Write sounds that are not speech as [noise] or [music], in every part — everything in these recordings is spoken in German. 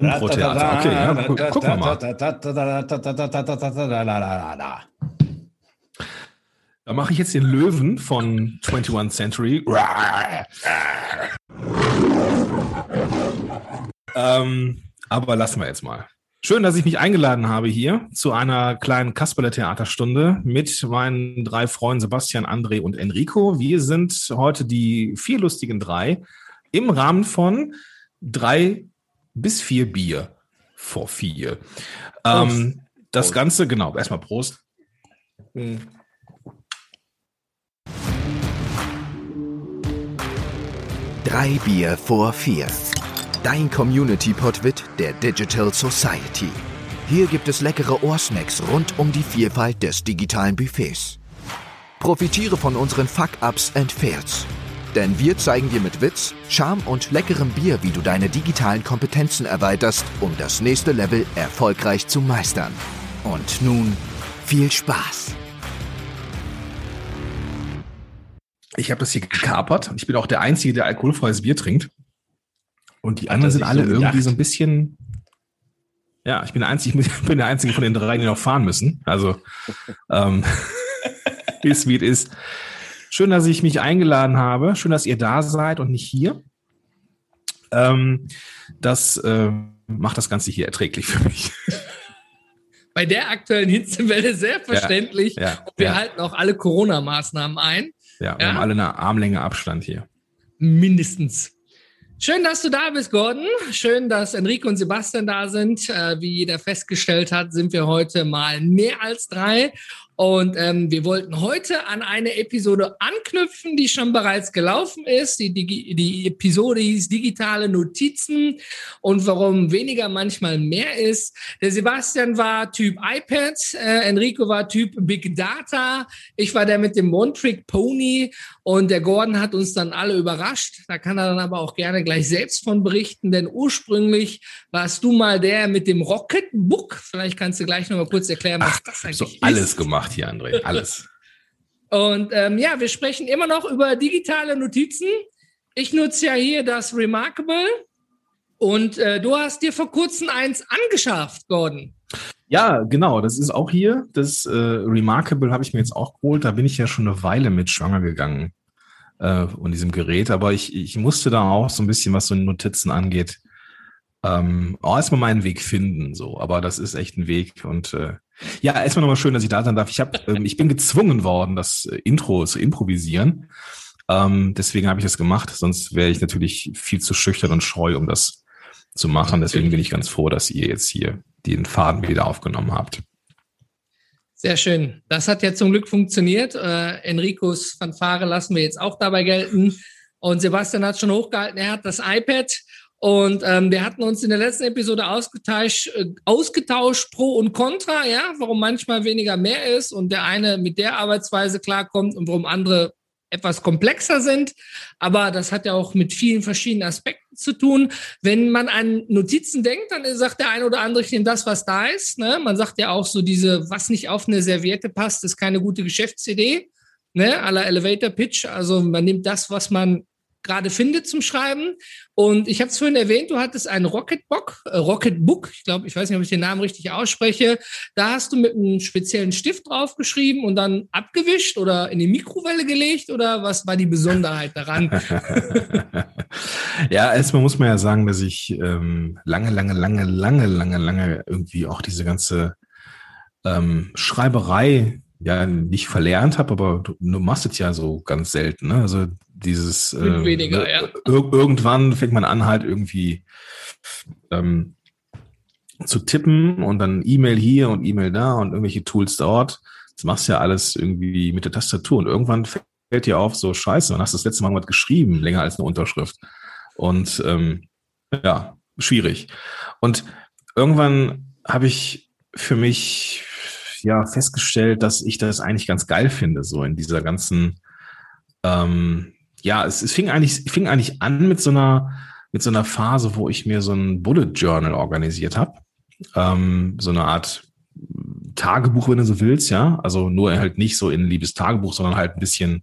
Impro-Theater. Okay, ja, gu gucken wir mal. Da mache ich jetzt den Löwen von 21 Century. ähm, aber lassen wir jetzt mal. Schön, dass ich mich eingeladen habe hier zu einer kleinen Kasperle-Theaterstunde mit meinen drei Freunden Sebastian, André und Enrico. Wir sind heute die vier lustigen drei im Rahmen von drei bis vier Bier vor vier. Ähm, das Prost. Ganze, genau, erstmal Prost. Drei Bier vor vier. Dein Community-Podwit der Digital Society. Hier gibt es leckere Ohrsnacks rund um die Vielfalt des digitalen Buffets. Profitiere von unseren Fuck-Ups and Fails. Denn wir zeigen dir mit Witz, Charme und leckerem Bier, wie du deine digitalen Kompetenzen erweiterst, um das nächste Level erfolgreich zu meistern. Und nun viel Spaß! Ich habe das hier gekapert. Ich bin auch der Einzige, der alkoholfreies Bier trinkt. Und die anderen sind alle so irgendwie gedacht. so ein bisschen. Ja, ich bin der Einzige, ich [laughs] bin der Einzige von den drei, die noch fahren müssen. Also ähm, [laughs] ist wie es ist. Schön, dass ich mich eingeladen habe. Schön, dass ihr da seid und nicht hier. Ähm, das äh, macht das Ganze hier erträglich für mich. [laughs] Bei der aktuellen Hitzewelle selbstverständlich. Ja, Und wir ja. halten auch alle Corona-Maßnahmen ein. Ja, wir Ja? haben alle eine Armlänge Abstand hier. Mindestens. Schön, dass du da bist, Gordon. Schön, dass Enrico und Sebastian da sind. Äh, wie jeder festgestellt hat, sind wir heute mal mehr als drei. Und ähm, wir wollten heute an eine Episode anknüpfen, die schon bereits gelaufen ist. Die, die, die Episode hieß Digitale Notizen und warum weniger manchmal mehr ist. Der Sebastian war Typ iPad, äh, Enrico war Typ Big Data, ich war der mit dem One-Trick Pony und der Gordon hat uns dann alle überrascht. Da kann er dann aber auch gerne gleich selbst von berichten, denn ursprünglich warst du mal der mit dem Rocketbook. Vielleicht kannst du gleich noch mal kurz erklären, was das eigentlich So ist. alles gemacht hier, André. [laughs] Alles. Und ähm, ja, wir sprechen immer noch über digitale Notizen. Ich nutze ja hier das Remarkable. Und äh, du hast dir vor kurzem eins angeschafft, Gordon. Ja, genau. Das ist auch hier. Das äh, Remarkable habe ich mir jetzt auch geholt. Da bin ich ja schon eine Weile mit schwanger gegangen äh, und diesem Gerät. Aber ich, ich musste da auch so ein bisschen, was so Notizen angeht, ähm, auch erstmal meinen Weg finden. So, aber das ist echt ein Weg. Und äh, ja, erstmal nochmal schön, dass ich da sein darf. Ich habe, ähm, ich bin gezwungen worden, das äh, Intro zu improvisieren. Ähm, deswegen habe ich das gemacht. Sonst wäre ich natürlich viel zu schüchtern und scheu, um das zu machen. Deswegen bin ich ganz froh, dass ihr jetzt hier den Faden wieder aufgenommen habt. Sehr schön. Das hat ja zum Glück funktioniert. Äh, Enricos Fanfare lassen wir jetzt auch dabei gelten. Und Sebastian hat schon hochgehalten, er hat das iPad. Und ähm, wir hatten uns in der letzten Episode ausgetauscht, äh, ausgetauscht Pro und Contra, ja, warum manchmal weniger mehr ist und der eine mit der Arbeitsweise klarkommt und warum andere etwas komplexer sind. Aber das hat ja auch mit vielen verschiedenen Aspekten zu tun. Wenn man an Notizen denkt, dann sagt der eine oder andere, ich nehme das, was da ist. Ne? Man sagt ja auch so, diese, was nicht auf eine Serviette passt, ist keine gute Geschäftsidee. Ne? Aller Elevator Pitch. Also man nimmt das, was man gerade findet zum Schreiben. Und ich habe es vorhin erwähnt, du hattest ein Rocketbook, äh, Rocketbook, ich glaube, ich weiß nicht, ob ich den Namen richtig ausspreche. Da hast du mit einem speziellen Stift draufgeschrieben und dann abgewischt oder in die Mikrowelle gelegt oder was war die Besonderheit daran? [laughs] ja, erstmal muss man ja sagen, dass ich ähm, lange, lange, lange, lange, lange, lange irgendwie auch diese ganze ähm, Schreiberei ja nicht verlernt habe, aber du, du machst es ja so ganz selten. Ne? Also dieses äh, weniger, ja. ir irgendwann fängt man an halt irgendwie ähm, zu tippen und dann E-Mail hier und E-Mail da und irgendwelche Tools dort. Das machst du ja alles irgendwie mit der Tastatur und irgendwann fällt dir auf, so scheiße, dann hast du das letzte Mal was geschrieben, länger als eine Unterschrift. Und ähm, ja, schwierig. Und irgendwann habe ich für mich ja festgestellt, dass ich das eigentlich ganz geil finde, so in dieser ganzen, ähm, ja, es, es fing eigentlich, fing eigentlich an mit so einer, mit so einer Phase, wo ich mir so ein Bullet Journal organisiert habe. Ähm, so eine Art Tagebuch, wenn du so willst, ja. Also nur halt nicht so in liebes Tagebuch, sondern halt ein bisschen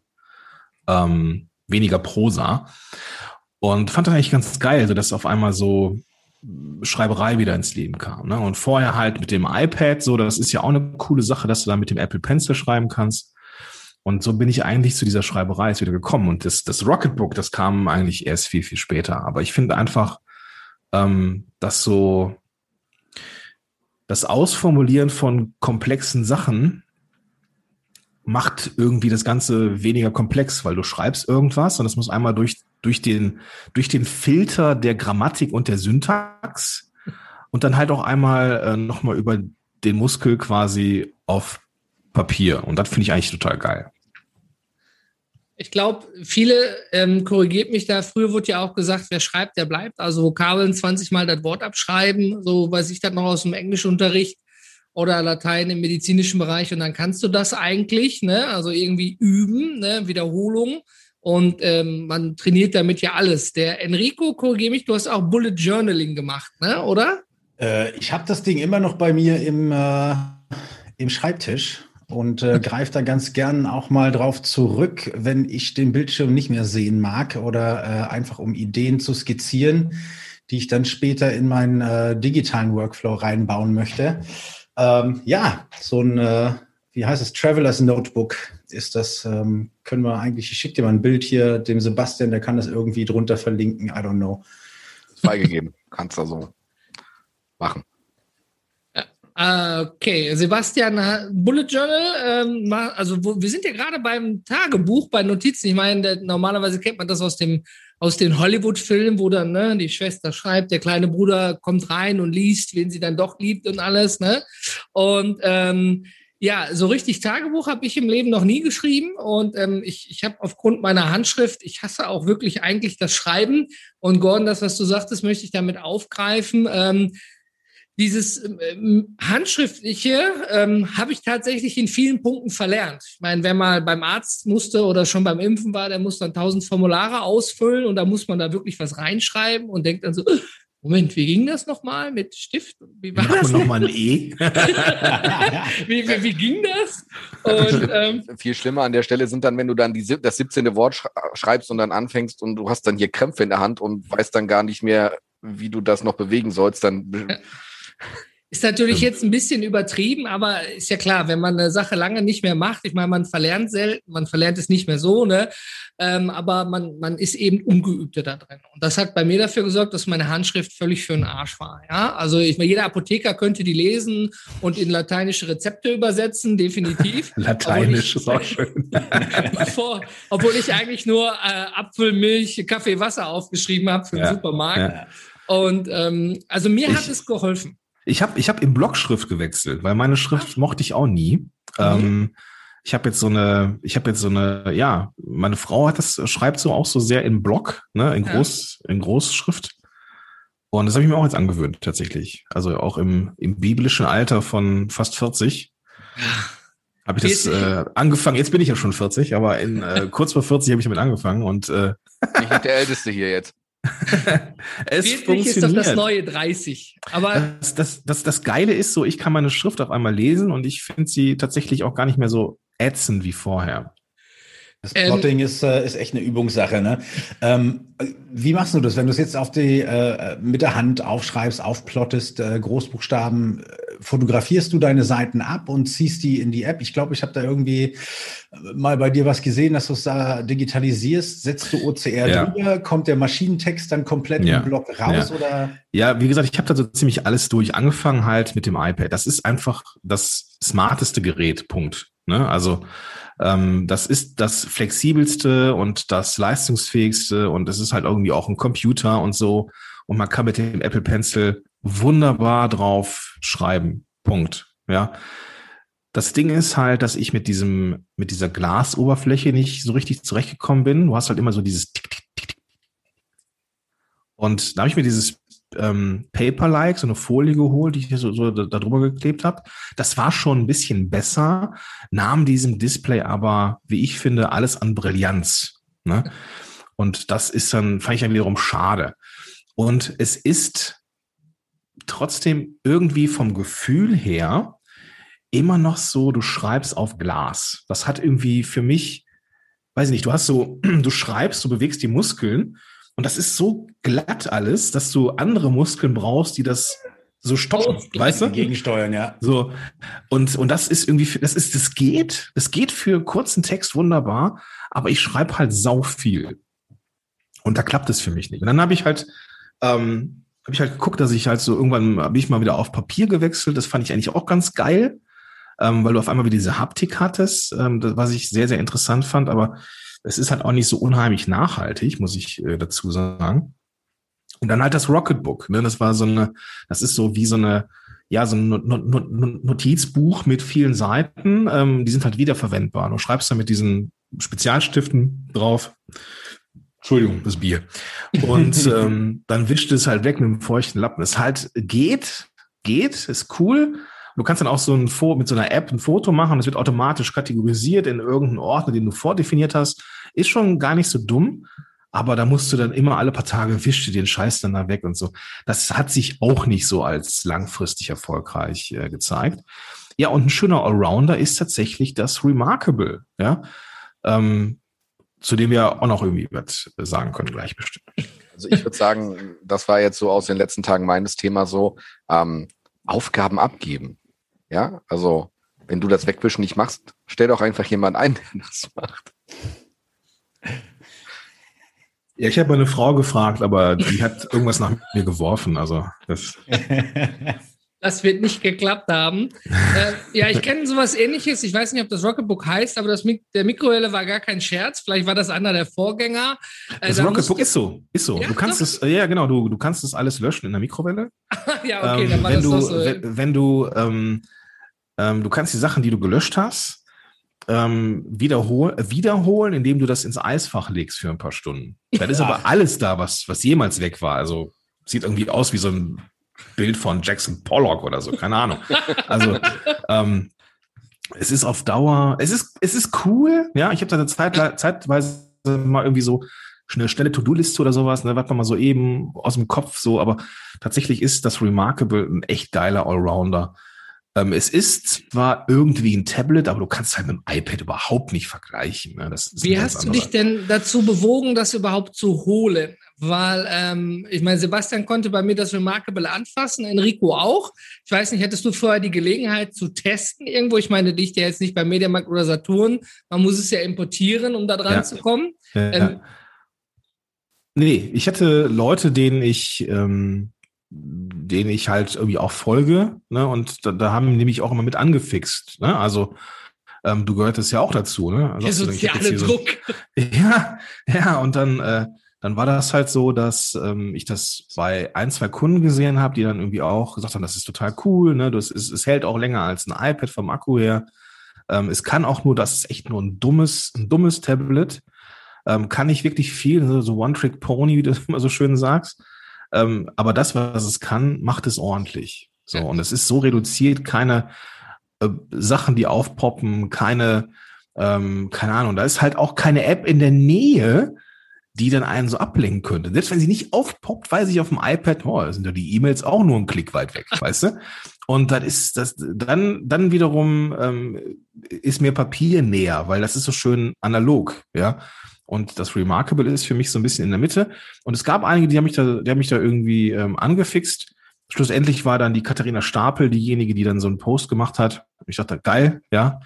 ähm, weniger Prosa. Und fand das eigentlich ganz geil, so dass auf einmal so Schreiberei wieder ins Leben kam. Ne? Und vorher halt mit dem iPad, so, das ist ja auch eine coole Sache, dass du da mit dem Apple Pencil schreiben kannst. Und so bin ich eigentlich zu dieser Schreiberei jetzt wieder gekommen. Und das, das Rocketbook, das kam eigentlich erst viel, viel später. Aber ich finde einfach, ähm, dass so das Ausformulieren von komplexen Sachen macht irgendwie das Ganze weniger komplex, weil du schreibst irgendwas und es muss einmal durch, durch, den, durch den Filter der Grammatik und der Syntax und dann halt auch einmal äh, nochmal über den Muskel quasi auf Papier. Und das finde ich eigentlich total geil. Ich glaube, viele ähm, korrigiert mich da. Früher wurde ja auch gesagt, wer schreibt, der bleibt. Also Vokabeln 20 Mal das Wort abschreiben, so weiß ich das noch aus dem Englischunterricht oder Latein im medizinischen Bereich und dann kannst du das eigentlich, ne? Also irgendwie üben, ne? Wiederholung und ähm, man trainiert damit ja alles. Der Enrico, korrigiere mich, du hast auch Bullet Journaling gemacht, ne? Oder? Äh, ich habe das Ding immer noch bei mir im, äh, im Schreibtisch und äh, greife da ganz gern auch mal drauf zurück, wenn ich den Bildschirm nicht mehr sehen mag oder äh, einfach um Ideen zu skizzieren, die ich dann später in meinen äh, digitalen Workflow reinbauen möchte. Ähm, ja, so ein, äh, wie heißt es, Travelers Notebook ist das, ähm, können wir eigentlich, ich schicke dir mal ein Bild hier, dem Sebastian, der kann das irgendwie drunter verlinken, I don't know. Freigegeben, [laughs] kannst du so machen. Ah, okay, Sebastian, Bullet Journal, ähm, also wo, wir sind ja gerade beim Tagebuch, bei Notizen. Ich meine, der, normalerweise kennt man das aus dem aus den Hollywood-Filmen, wo dann ne, die Schwester schreibt, der kleine Bruder kommt rein und liest, wen sie dann doch liebt und alles. Ne? Und ähm, ja, so richtig Tagebuch habe ich im Leben noch nie geschrieben und ähm, ich, ich habe aufgrund meiner Handschrift, ich hasse auch wirklich eigentlich das Schreiben und Gordon, das, was du sagtest, möchte ich damit aufgreifen. Ähm, dieses ähm, Handschriftliche ähm, habe ich tatsächlich in vielen Punkten verlernt. Ich meine, wer mal beim Arzt musste oder schon beim Impfen war, der muss dann tausend Formulare ausfüllen und da muss man da wirklich was reinschreiben und denkt dann so, äh, Moment, wie ging das nochmal mit Stift? Wie war das? nochmal ein E. [laughs] wie, wie, wie, ging das? Und, ähm, Viel schlimmer an der Stelle sind dann, wenn du dann die, das 17. Wort schreibst und dann anfängst und du hast dann hier Krämpfe in der Hand und weißt dann gar nicht mehr, wie du das noch bewegen sollst, dann ja ist natürlich jetzt ein bisschen übertrieben, aber ist ja klar, wenn man eine Sache lange nicht mehr macht, ich meine, man verlernt selten, man verlernt es nicht mehr so, ne? Ähm, aber man, man ist eben ungeübter da drin. Und das hat bei mir dafür gesorgt, dass meine Handschrift völlig für den Arsch war. Ja? Also ich meine, jeder Apotheker könnte die lesen und in lateinische Rezepte übersetzen, definitiv. [laughs] Lateinisch ist auch schön. [laughs] bevor, obwohl ich eigentlich nur äh, Apfelmilch, Kaffee, Wasser aufgeschrieben habe für den ja, Supermarkt. Ja. Und ähm, also mir ich, hat es geholfen. Ich habe ich hab in Blockschrift gewechselt, weil meine Schrift Ach. mochte ich auch nie. Mhm. Ähm, ich habe jetzt so eine, ich habe jetzt so eine, ja, meine Frau hat das, schreibt so auch so sehr in Block, ne, in Groß, ja. in Großschrift. Und das habe ich mir auch jetzt angewöhnt, tatsächlich. Also auch im, im biblischen Alter von fast 40 habe ich das äh, angefangen. Jetzt bin ich ja schon 40, aber in äh, [laughs] kurz vor 40 habe ich damit angefangen und äh, ich bin der Älteste hier jetzt. Es 40 funktioniert. ist doch das neue 30. Aber das, das, das, das Geile ist so, ich kann meine Schrift auf einmal lesen und ich finde sie tatsächlich auch gar nicht mehr so ätzend wie vorher. Das Plotting ähm, ist, äh, ist echt eine Übungssache. Ne? Ähm, wie machst du das, wenn du es jetzt auf die, äh, mit der Hand aufschreibst, aufplottest, äh, Großbuchstaben, äh, fotografierst du deine Seiten ab und ziehst die in die App? Ich glaube, ich habe da irgendwie äh, mal bei dir was gesehen, dass du es da digitalisierst. Setzt du OCR ja. drüber? Kommt der Maschinentext dann komplett ja. im Block raus? Ja. Oder? ja, wie gesagt, ich habe da so ziemlich alles durch. Angefangen halt mit dem iPad. Das ist einfach das smarteste Gerät, Punkt. Ne? Also ähm, das ist das flexibelste und das leistungsfähigste und es ist halt irgendwie auch ein Computer und so. Und man kann mit dem Apple Pencil wunderbar drauf schreiben. Punkt. Ja. Das Ding ist halt, dass ich mit diesem, mit dieser Glasoberfläche nicht so richtig zurechtgekommen bin. Du hast halt immer so dieses. Und da habe ich mir dieses ähm, Paper-like, so eine Folie geholt, die ich so, so da, drüber geklebt habe. Das war schon ein bisschen besser, nahm diesem Display aber, wie ich finde, alles an Brillanz. Ne? Und das ist dann, fand ich dann wiederum schade. Und es ist trotzdem irgendwie vom Gefühl her immer noch so, du schreibst auf Glas. Das hat irgendwie für mich, weiß ich nicht, du hast so, [clears throat] du schreibst, du bewegst die Muskeln Und das ist so glatt alles, dass du andere Muskeln brauchst, die das so stoppen, oh, weißt du? Gegensteuern, ja. So. Und, und das ist irgendwie, das ist, das geht, das geht für kurzen Text wunderbar, aber ich schreibe halt sau viel. Und da klappt es für mich nicht. Und dann habe ich halt, ähm, habe ich halt geguckt, dass ich halt so irgendwann habe ich mal wieder auf Papier gewechselt. Das fand ich eigentlich auch ganz geil, ähm, weil du auf einmal wieder diese Haptik hattest, ähm, das, was ich sehr, sehr interessant fand. Aber es ist halt auch nicht so unheimlich nachhaltig, muss ich äh, dazu sagen. Und dann halt das Rocketbook. Ne? Das war so eine, das ist so wie so eine, ja, so ein Notizbuch mit vielen Seiten. Ähm, die sind halt wiederverwendbar. Du schreibst da mit diesen Spezialstiften drauf. Entschuldigung, das Bier. Und [laughs] ähm, dann wischt es halt weg mit dem feuchten Lappen. Es halt geht, geht, ist cool. Du kannst dann auch so ein Foto mit so einer App ein Foto machen. Es wird automatisch kategorisiert in irgendeinen Ordner, den du vordefiniert hast. Ist schon gar nicht so dumm. Aber da musst du dann immer alle paar Tage wischte den Scheiß dann da weg und so. Das hat sich auch nicht so als langfristig erfolgreich äh, gezeigt. Ja, und ein schöner Allrounder ist tatsächlich das Remarkable, ja. Ähm, zu dem wir auch noch irgendwie was sagen können, gleich bestimmt. Also ich würde sagen, das war jetzt so aus den letzten Tagen meines Thema so, ähm, Aufgaben abgeben. Ja, also wenn du das Wegwischen nicht machst, stell doch einfach jemand ein, der das macht. Ja, ich habe meine Frau gefragt, aber die hat irgendwas nach mir geworfen. Also das. [laughs] Das wird nicht geklappt haben. äh, ja, ich kenne sowas ähnliches. Ich weiß nicht, ob das Rocketbook heißt, aber das Mik der Mikrowelle war gar kein Scherz. Vielleicht war das einer der Vorgänger. Äh, das Rocketbook ist so. Ist so. Ja, du kannst es, ja, genau, du, du kannst es alles löschen in der Mikrowelle. [laughs] ja, okay, ähm, dann war wenn das du, so. Wenn, wenn du, ähm, ähm, du kannst die Sachen, die du gelöscht hast, ähm, wiederhol wiederholen, indem du das ins Eisfach legst für ein paar Stunden. Dann ist aber alles da, was, was jemals weg war. Also sieht irgendwie aus wie so ein Bild von Jackson Pollock oder so, keine Ahnung. [laughs] Also ähm, es ist auf Dauer, es ist, es ist cool, ja. Ich habe da eine Zeit, zeitweise mal irgendwie so eine schnelle To-Do-Liste oder sowas, ne, was man mal so eben aus dem Kopf so, aber tatsächlich ist das Remarkable ein echt geiler Allrounder. Ähm, es ist zwar irgendwie ein Tablet, aber du kannst halt mit dem iPad überhaupt nicht vergleichen. Ne? Wie hast du dich denn dazu bewogen, das überhaupt zu holen? Weil, ähm, ich meine, Sebastian konnte bei mir das Remarkable anfassen, Enrico auch. Ich weiß nicht, hättest du vorher die Gelegenheit zu testen irgendwo? Ich meine, liegt ja jetzt nicht bei Mediamarkt oder Saturn. Man muss es ja importieren, um da dran ja. zu kommen. Ja. Ähm, nee, ich hatte Leute, denen ich ähm, den ich halt irgendwie auch folge. Ne? Und da, da haben nämlich auch immer mit angefixt. Ne? Also ähm, du gehörtest ja auch dazu. Ne? Also, Der soziale Druck. So, [laughs] ja, ja, und dann, äh, dann war das halt so, dass ähm, ich das bei ein, zwei Kunden gesehen habe, die dann irgendwie auch gesagt haben, das ist total cool, ne? Das ist, es hält auch länger als ein iPad vom Akku her. Ähm, es kann auch nur, das ist echt nur ein dummes, ein dummes Tablet. Ähm, kann nicht wirklich viel, so One-Trick-Pony, wie du [laughs] immer so schön sagst. Ähm, aber das, was es kann, macht es ordentlich. So, und es ist so reduziert, keine äh, Sachen, die aufpoppen, keine, ähm, keine Ahnung, da ist halt auch keine App in der Nähe, die dann einen so ablenken könnte. Selbst wenn sie nicht aufpoppt, weiß ich auf dem iPad, oh, sind ja die E-Mails auch nur einen Klick weit weg, [laughs] weißt du? Und das ist das, dann, dann wiederum ähm, ist mir Papier näher, weil das ist so schön analog, ja. Und das Remarkable ist für mich so ein bisschen in der Mitte. Und es gab einige, die haben mich da, die haben mich da irgendwie ähm, angefixt. Schlussendlich war dann die Katharina Stapel diejenige, die dann so einen Post gemacht hat. Ich dachte, geil, ja.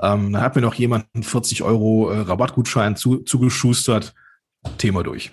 Ähm, da hat mir noch jemand einen 40 Euro äh, Rabattgutschein zu, zugeschustert. Thema durch.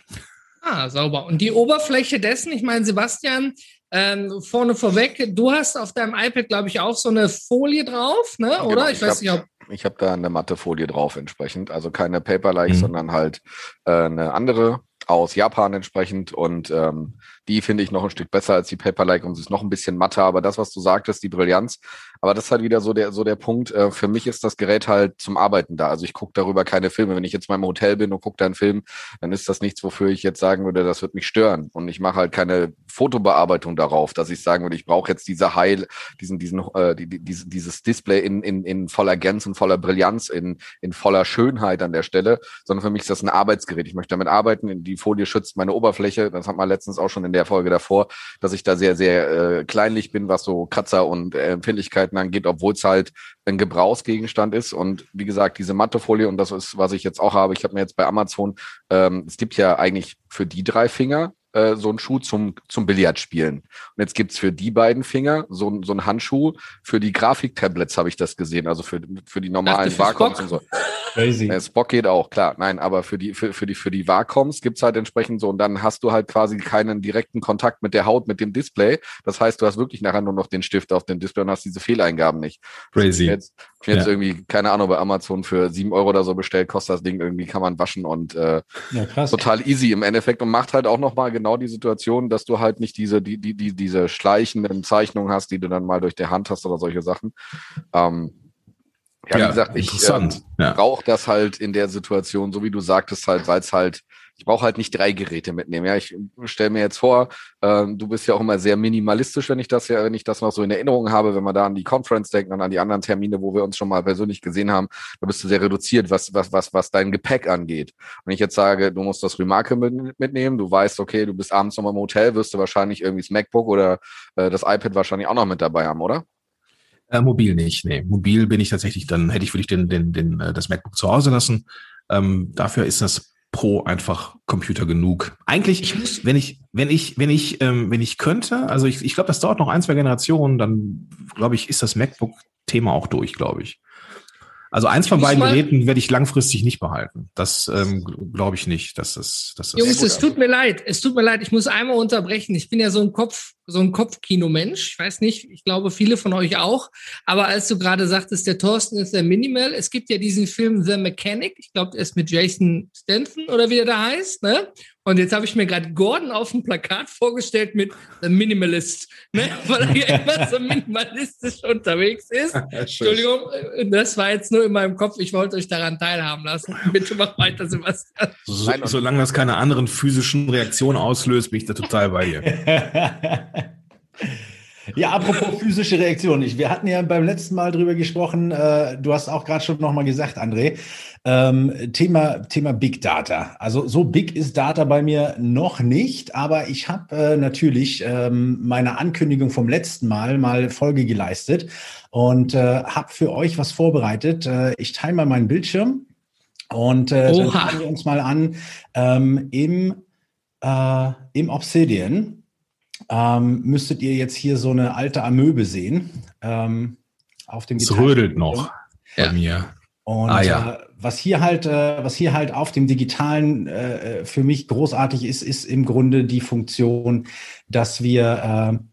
Ah, sauber. Und die Oberfläche dessen, ich meine, Sebastian, ähm, vorne vorweg, du hast auf deinem iPad, glaube ich, auch so eine Folie drauf, ne? Genau, oder? Ich, ich weiß nicht, ob ich habe da eine matte Folie drauf entsprechend. Also keine Paper-like, mhm. sondern halt äh, eine andere aus Japan entsprechend. Und ähm, die finde ich noch ein Stück besser als die Paper-like und sie ist noch ein bisschen matter. Aber das, was du sagtest, die Brillanz, aber das ist halt wieder so der, so der Punkt. Äh, für mich ist das Gerät halt zum Arbeiten da. Also ich gucke darüber keine Filme. Wenn ich jetzt mal im Hotel bin und gucke da einen Film, dann ist das nichts, wofür ich jetzt sagen würde, das wird mich stören. Und ich mache halt keine Fotobearbeitung darauf, dass ich sagen würde, ich brauche jetzt diese Heil, diesen, diesen, äh, die, die, dieses Display in, in, in voller Gänze und voller Brillanz, in, in voller Schönheit an der Stelle, sondern für mich ist das ein Arbeitsgerät. Ich möchte damit arbeiten. Die Folie schützt meine Oberfläche. Das hat man letztens auch schon in der Folge davor, dass ich da sehr, sehr äh, kleinlich bin, was so Kratzer und äh, Empfindlichkeiten angeht, obwohl es halt ein Gebrauchsgegenstand ist. Und wie gesagt, diese Mattefolie, und das ist, was ich jetzt auch habe, ich habe mir jetzt bei Amazon, ähm, es gibt ja eigentlich für die drei Finger äh, so einen Schuh zum, zum Billardspielen. Und jetzt gibt's für die beiden Finger so, so einen Handschuh. Für die Grafiktablets habe ich das gesehen, also für, für die normalen Wacom und so. Crazy. Ja, Spock geht auch, klar. Nein, aber für die, für, für die, für die Wacoms gibt's halt entsprechend so und dann hast du halt quasi keinen direkten Kontakt mit der Haut, mit dem Display. Das heißt, du hast wirklich nachher nur noch den Stift auf dem Display und hast diese Fehleingaben nicht. Crazy. Jetzt, jetzt ja. irgendwie, keine Ahnung, bei Amazon für sieben Euro oder so bestellt, kostet das Ding irgendwie, kann man waschen und äh, ja, krass. total easy im Endeffekt und macht halt auch nochmal genau die Situation, dass du halt nicht diese, die, die, die, diese schleichenden Zeichnungen hast, die du dann mal durch die Hand hast oder solche Sachen. Ähm, ja, wie gesagt, ich äh, brauche das halt in der Situation, so wie du sagtest, halt, weil es halt, ich brauche halt nicht drei Geräte mitnehmen. Ja, ich stelle mir jetzt vor, äh, du bist ja auch immer sehr minimalistisch, wenn ich das ja, wenn ich das noch so in Erinnerung habe, wenn wir da an die Conference denken und an die anderen Termine, wo wir uns schon mal persönlich gesehen haben, da bist du sehr reduziert, was, was, was, was dein Gepäck angeht. Wenn ich jetzt sage, du musst das Remarke mit, mitnehmen, du weißt, okay, du bist abends noch mal im Hotel, wirst du wahrscheinlich irgendwie das MacBook oder äh, das iPad wahrscheinlich auch noch mit dabei haben, oder? Äh, mobil nicht, nee. Mobil bin ich tatsächlich, dann hätte ich, würde ich den, den, den, äh, das MacBook zu Hause lassen. Ähm, dafür ist das Pro einfach Computer genug. Eigentlich, ich muss, wenn ich, wenn ich, wenn ich, ähm, wenn ich könnte, also ich, ich glaube, das dauert noch ein, zwei Generationen, dann glaube ich, ist das MacBook-Thema auch durch, glaube ich. Also eins von beiden Geräten werde ich langfristig nicht behalten. Das ähm, glaube ich nicht. Dass das, dass das Jungs, es tut mir leid. Es tut mir leid. Ich muss einmal unterbrechen. Ich bin ja so ein Kopf, so ein Kopfkinomensch. Ich weiß nicht. Ich glaube, viele von euch auch. Aber als du gerade sagtest, der Thorsten ist der Minimal. Es gibt ja diesen Film The Mechanic. Ich glaube, er ist mit Jason Stanton oder wie er da heißt. Ne? Und jetzt habe ich mir gerade Gordon auf dem Plakat vorgestellt mit The Minimalist, ne? [laughs] weil er ja immer so minimalistisch unterwegs ist. Entschuldigung, das war jetzt nur in meinem Kopf. Ich wollte euch daran teilhaben lassen. [laughs] Bitte mach weiter, Sebastian. So, solange das keine anderen physischen Reaktionen auslöst, bin ich da total bei dir. [laughs] Ja, apropos [laughs] physische Reaktion. Ich, wir hatten ja beim letzten Mal drüber gesprochen. Äh, du hast auch gerade schon nochmal gesagt, André. Ähm, Thema, Thema Big Data. Also so big ist Data bei mir noch nicht, aber ich habe äh, natürlich ähm, meine Ankündigung vom letzten Mal mal Folge geleistet und äh, habe für euch was vorbereitet. Äh, ich teile mal meinen Bildschirm und äh, dann schauen wir uns mal an ähm, im, äh, im Obsidian ähm, müsstet ihr jetzt hier so eine alte Amöbe sehen. Ähm, auf dem es rödelt noch ja. bei mir. Und ah, ja. äh, was hier halt, äh, was hier halt auf dem Digitalen äh, für mich großartig ist, ist im Grunde die Funktion, dass wir, äh,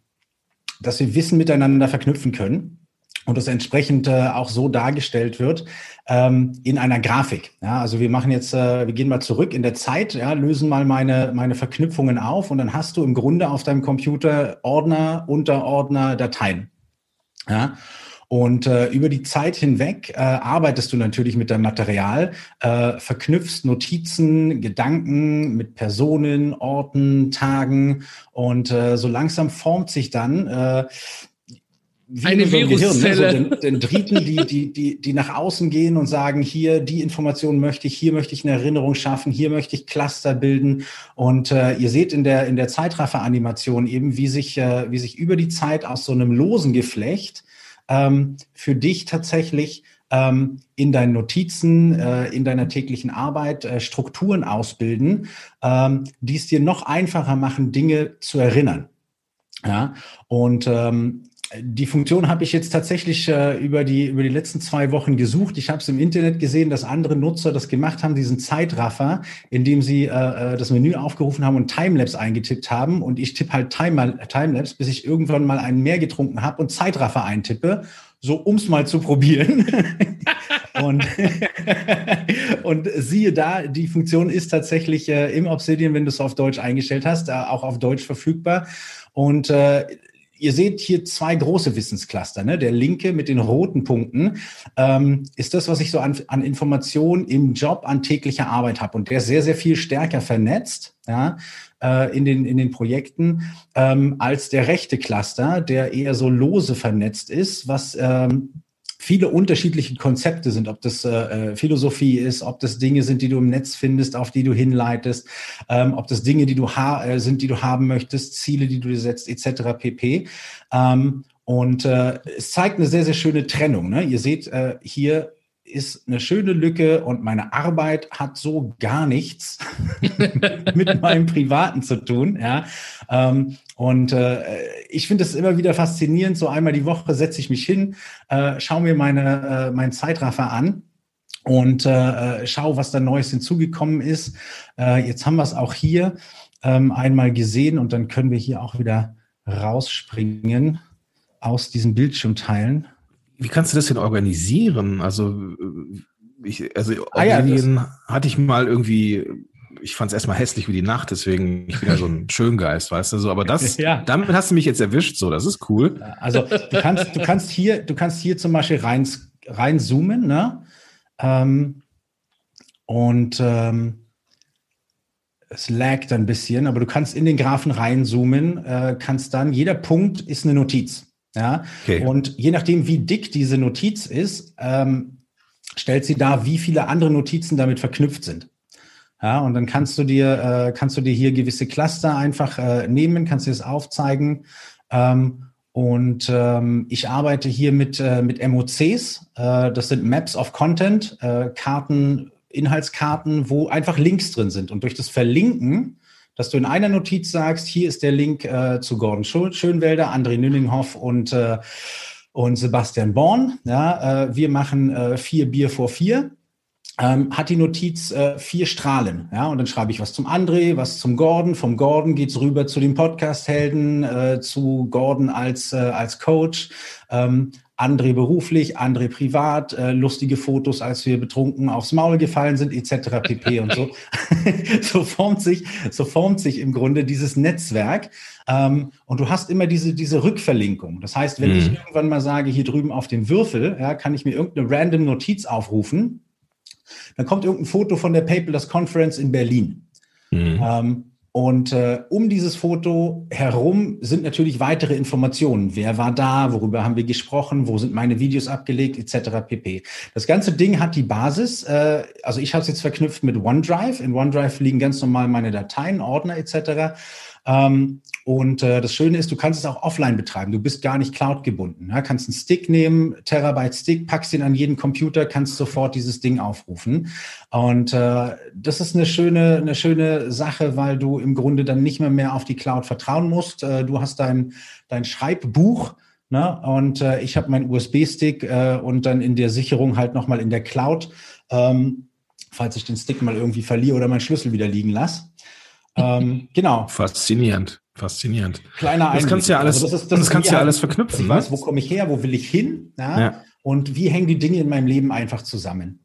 dass wir Wissen miteinander verknüpfen können und das entsprechend äh, auch so dargestellt wird ähm, in einer Grafik. Ja, also wir machen jetzt, äh, wir gehen mal zurück in der Zeit, ja, lösen mal meine meine Verknüpfungen auf und dann hast du im Grunde auf deinem Computer Ordner, Unterordner, Dateien. Ja. Und äh, über die Zeit hinweg äh, arbeitest du natürlich mit deinem Material, äh, verknüpfst Notizen, Gedanken mit Personen, Orten, Tagen und äh, so langsam formt sich dann äh, wie eine Viruszelle. Gehirn, ne? so den, den Dritten, die, die, die, die nach außen gehen und sagen, hier, die Information möchte ich, hier möchte ich eine Erinnerung schaffen, hier möchte ich Cluster bilden. Und äh, ihr seht in der, in der Zeitraffer-Animation eben, wie sich, äh, wie sich über die Zeit aus so einem losen Geflecht ähm, für dich tatsächlich ähm, in deinen Notizen, äh, in deiner täglichen Arbeit äh, Strukturen ausbilden, ähm, die es dir noch einfacher machen, Dinge zu erinnern. Ja, und ähm, die Funktion habe ich jetzt tatsächlich äh, über, die, über die letzten zwei Wochen gesucht. Ich habe es im Internet gesehen, dass andere Nutzer das gemacht haben, diesen Zeitraffer, indem sie äh, äh das Menü aufgerufen haben und Timelapse eingetippt haben. Und ich tippe halt Time, Timelapse, bis ich irgendwann mal einen mehr getrunken habe und Zeitraffer eintippe, so ums mal zu probieren. [laughs] und, [laughs] und siehe da, die Funktion ist tatsächlich äh, im Obsidian, wenn du es auf Deutsch eingestellt hast, äh, auch auf Deutsch verfügbar. Und äh, ihr seht hier zwei große Wissenscluster. Ne? Der linke mit den roten Punkten ähm, ist das, was ich so an, an Informationen im Job, an täglicher Arbeit habe. Und der ist sehr, sehr viel stärker vernetzt ja, äh, in, den, in den Projekten ähm, als der rechte Cluster, der eher so lose vernetzt ist, was ähm, viele unterschiedliche Konzepte sind, ob das äh, Philosophie ist, ob das Dinge sind, die du im Netz findest, auf die du hinleitest, ähm, ob das Dinge, die du ha äh, sind, die du haben möchtest, Ziele, die du dir setzt, etc. pp. Ähm, und äh, es zeigt eine sehr, sehr schöne Trennung. Ne? Ihr seht äh, hier ist eine schöne Lücke und meine Arbeit hat so gar nichts [laughs] mit meinem Privaten zu tun. Ja. Ähm, und äh, ich finde es immer wieder faszinierend. So einmal die Woche setze ich mich hin, äh, schaue mir meine, äh, meinen Zeitraffer an und äh, schau, was da Neues hinzugekommen ist. Äh, jetzt haben wir es auch hier ähm, einmal gesehen und dann können wir hier auch wieder rausspringen aus diesem Bildschirm teilen. Wie kannst du das denn organisieren? Also, ich, also ah, ja, hatte ich mal irgendwie, ich fand es erstmal hässlich wie die Nacht, deswegen ich bin ja so ein [laughs] Schöngeist, weißt du so. Aber das, [laughs] ja. damit hast du mich jetzt erwischt, so, das ist cool. Also du kannst, du kannst hier, du kannst hier zum Beispiel rein, rein zoomen, ne? Ähm, und ähm, es laggt ein bisschen, aber du kannst in den Graphen reinzoomen, äh, kannst dann, jeder Punkt ist eine Notiz. Ja, okay. und je nachdem, wie dick diese Notiz ist, ähm, stellt sie dar, wie viele andere Notizen damit verknüpft sind. Ja, und dann kannst du dir, äh, kannst du dir hier gewisse Cluster einfach äh, nehmen, kannst dir das aufzeigen. Ähm, und ähm, ich arbeite hier mit, äh, mit MOCs. Äh, das sind Maps of Content, äh, Karten, Inhaltskarten, wo einfach Links drin sind. Und durch das Verlinken dass du in einer Notiz sagst, hier ist der Link äh, zu Gordon Schönwelder, André Nünninghoff und, äh, und Sebastian Born. Ja, äh, wir machen äh, vier Bier vor vier. Ähm, hat die Notiz äh, vier Strahlen. Ja, und dann schreibe ich was zum André, was zum Gordon. Vom Gordon geht's rüber zu den Podcast-Helden, äh, zu Gordon als, äh, als Coach. Ähm, André beruflich, André privat, äh, lustige Fotos, als wir betrunken aufs Maul gefallen sind, etc. pp. und so. [laughs] so formt sich, so formt sich im Grunde dieses Netzwerk. Ähm, und du hast immer diese, diese Rückverlinkung. Das heißt, wenn mhm. ich irgendwann mal sage, hier drüben auf dem Würfel, ja, kann ich mir irgendeine random Notiz aufrufen. Dann kommt irgendein Foto von der Paperless Conference in Berlin. Mhm. Ähm, und äh, um dieses Foto herum sind natürlich weitere Informationen. Wer war da? Worüber haben wir gesprochen? Wo sind meine Videos abgelegt? Etc. pp. Das ganze Ding hat die Basis. Äh, also ich habe es jetzt verknüpft mit OneDrive. In OneDrive liegen ganz normal meine Dateien, Ordner etc. Ähm, und äh, das Schöne ist, du kannst es auch offline betreiben. Du bist gar nicht Cloud gebunden. Ja? Kannst einen Stick nehmen, Terabyte Stick, packst ihn an jeden Computer, kannst sofort dieses Ding aufrufen. Und äh, das ist eine schöne, eine schöne Sache, weil du im Grunde dann nicht mehr mehr auf die Cloud vertrauen musst. Äh, du hast dein, dein Schreibbuch. Ne? Und äh, ich habe meinen USB-Stick äh, und dann in der Sicherung halt nochmal in der Cloud, ähm, falls ich den Stick mal irgendwie verliere oder meinen Schlüssel wieder liegen lasse. Ähm, genau. Faszinierend. Faszinierend. Kleiner Einblick. Das kannst du ja alles, also das, das, das kannst ja alles verknüpfen. Ich weiß, ne? wo komme ich her, wo will ich hin? Ja? ja? Und wie hängen die Dinge in meinem Leben einfach zusammen?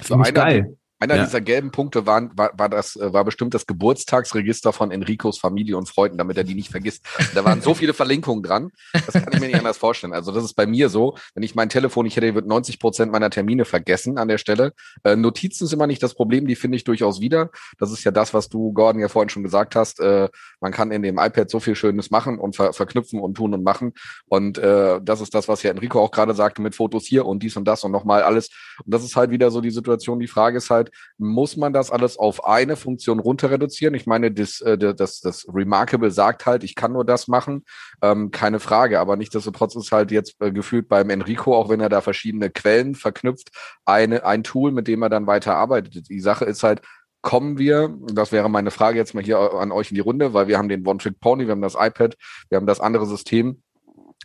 Für eine, geil. Einer ja. dieser gelben Punkte waren, war, war, das, äh, war bestimmt das Geburtstagsregister von Enricos Familie und Freunden, damit er die nicht vergisst. Da waren so viele Verlinkungen dran, das kann ich mir nicht anders vorstellen. Also das ist bei mir so, wenn ich mein Telefon nicht hätte, würde 90 Prozent meiner Termine vergessen an der Stelle. Äh, Notizen ist immer nicht das Problem, die finde ich durchaus wieder. Das ist ja das, was du, Gordon, ja vorhin schon gesagt hast. Äh, man kann in dem iPad so viel Schönes machen und ver verknüpfen und tun und machen. Und äh, das ist das, was ja Enrico auch gerade sagte mit Fotos hier und dies und das und nochmal alles. Und das ist halt wieder so die Situation. Die Frage ist halt, muss man das alles auf eine Funktion runter reduzieren? Ich meine, das, äh, das, das Remarkable sagt halt, ich kann nur das machen, ähm, keine Frage. Aber nichtsdestotrotz ist halt jetzt äh, gefühlt beim Enrico, auch wenn er da verschiedene Quellen verknüpft, eine, ein Tool, mit dem er dann weiter arbeitet. Die Sache ist halt, kommen wir, das wäre meine Frage jetzt mal hier an euch in die Runde, weil wir haben den One-Trick-Pony, wir haben das iPad, wir haben das andere System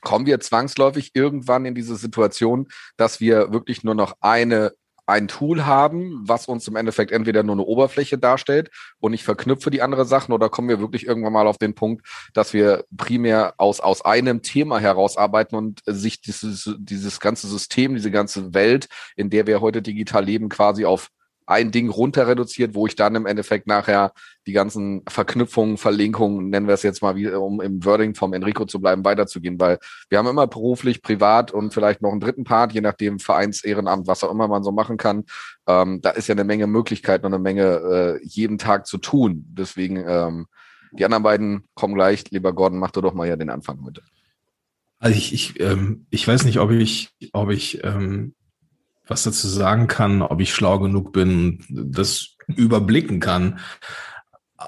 kommen wir zwangsläufig irgendwann in diese Situation, dass wir wirklich nur noch eine ein Tool haben, was uns im Endeffekt entweder nur eine Oberfläche darstellt und ich verknüpfe die andere Sachen oder kommen wir wirklich irgendwann mal auf den Punkt, dass wir primär aus, aus einem Thema herausarbeiten und sich dieses, dieses ganze System, diese ganze Welt, in der wir heute digital leben, quasi auf ein Ding runter reduziert, wo ich dann im Endeffekt nachher die ganzen Verknüpfungen, Verlinkungen, nennen wir es jetzt mal, um im Wording vom Enrico zu bleiben, weiterzugehen, weil wir haben immer beruflich, privat und vielleicht noch einen dritten Part, je nachdem Vereins, Ehrenamt, was auch immer man so machen kann. Ähm, da ist ja eine Menge Möglichkeiten und eine Menge äh, jeden Tag zu tun. Deswegen, ähm, die anderen beiden kommen gleich. Lieber Gordon, mach du doch mal ja den Anfang mit. Also ich, ich, ähm, ich weiß nicht, ob ich, ob ich ähm, was dazu sagen kann, ob ich schlau genug bin, das überblicken kann.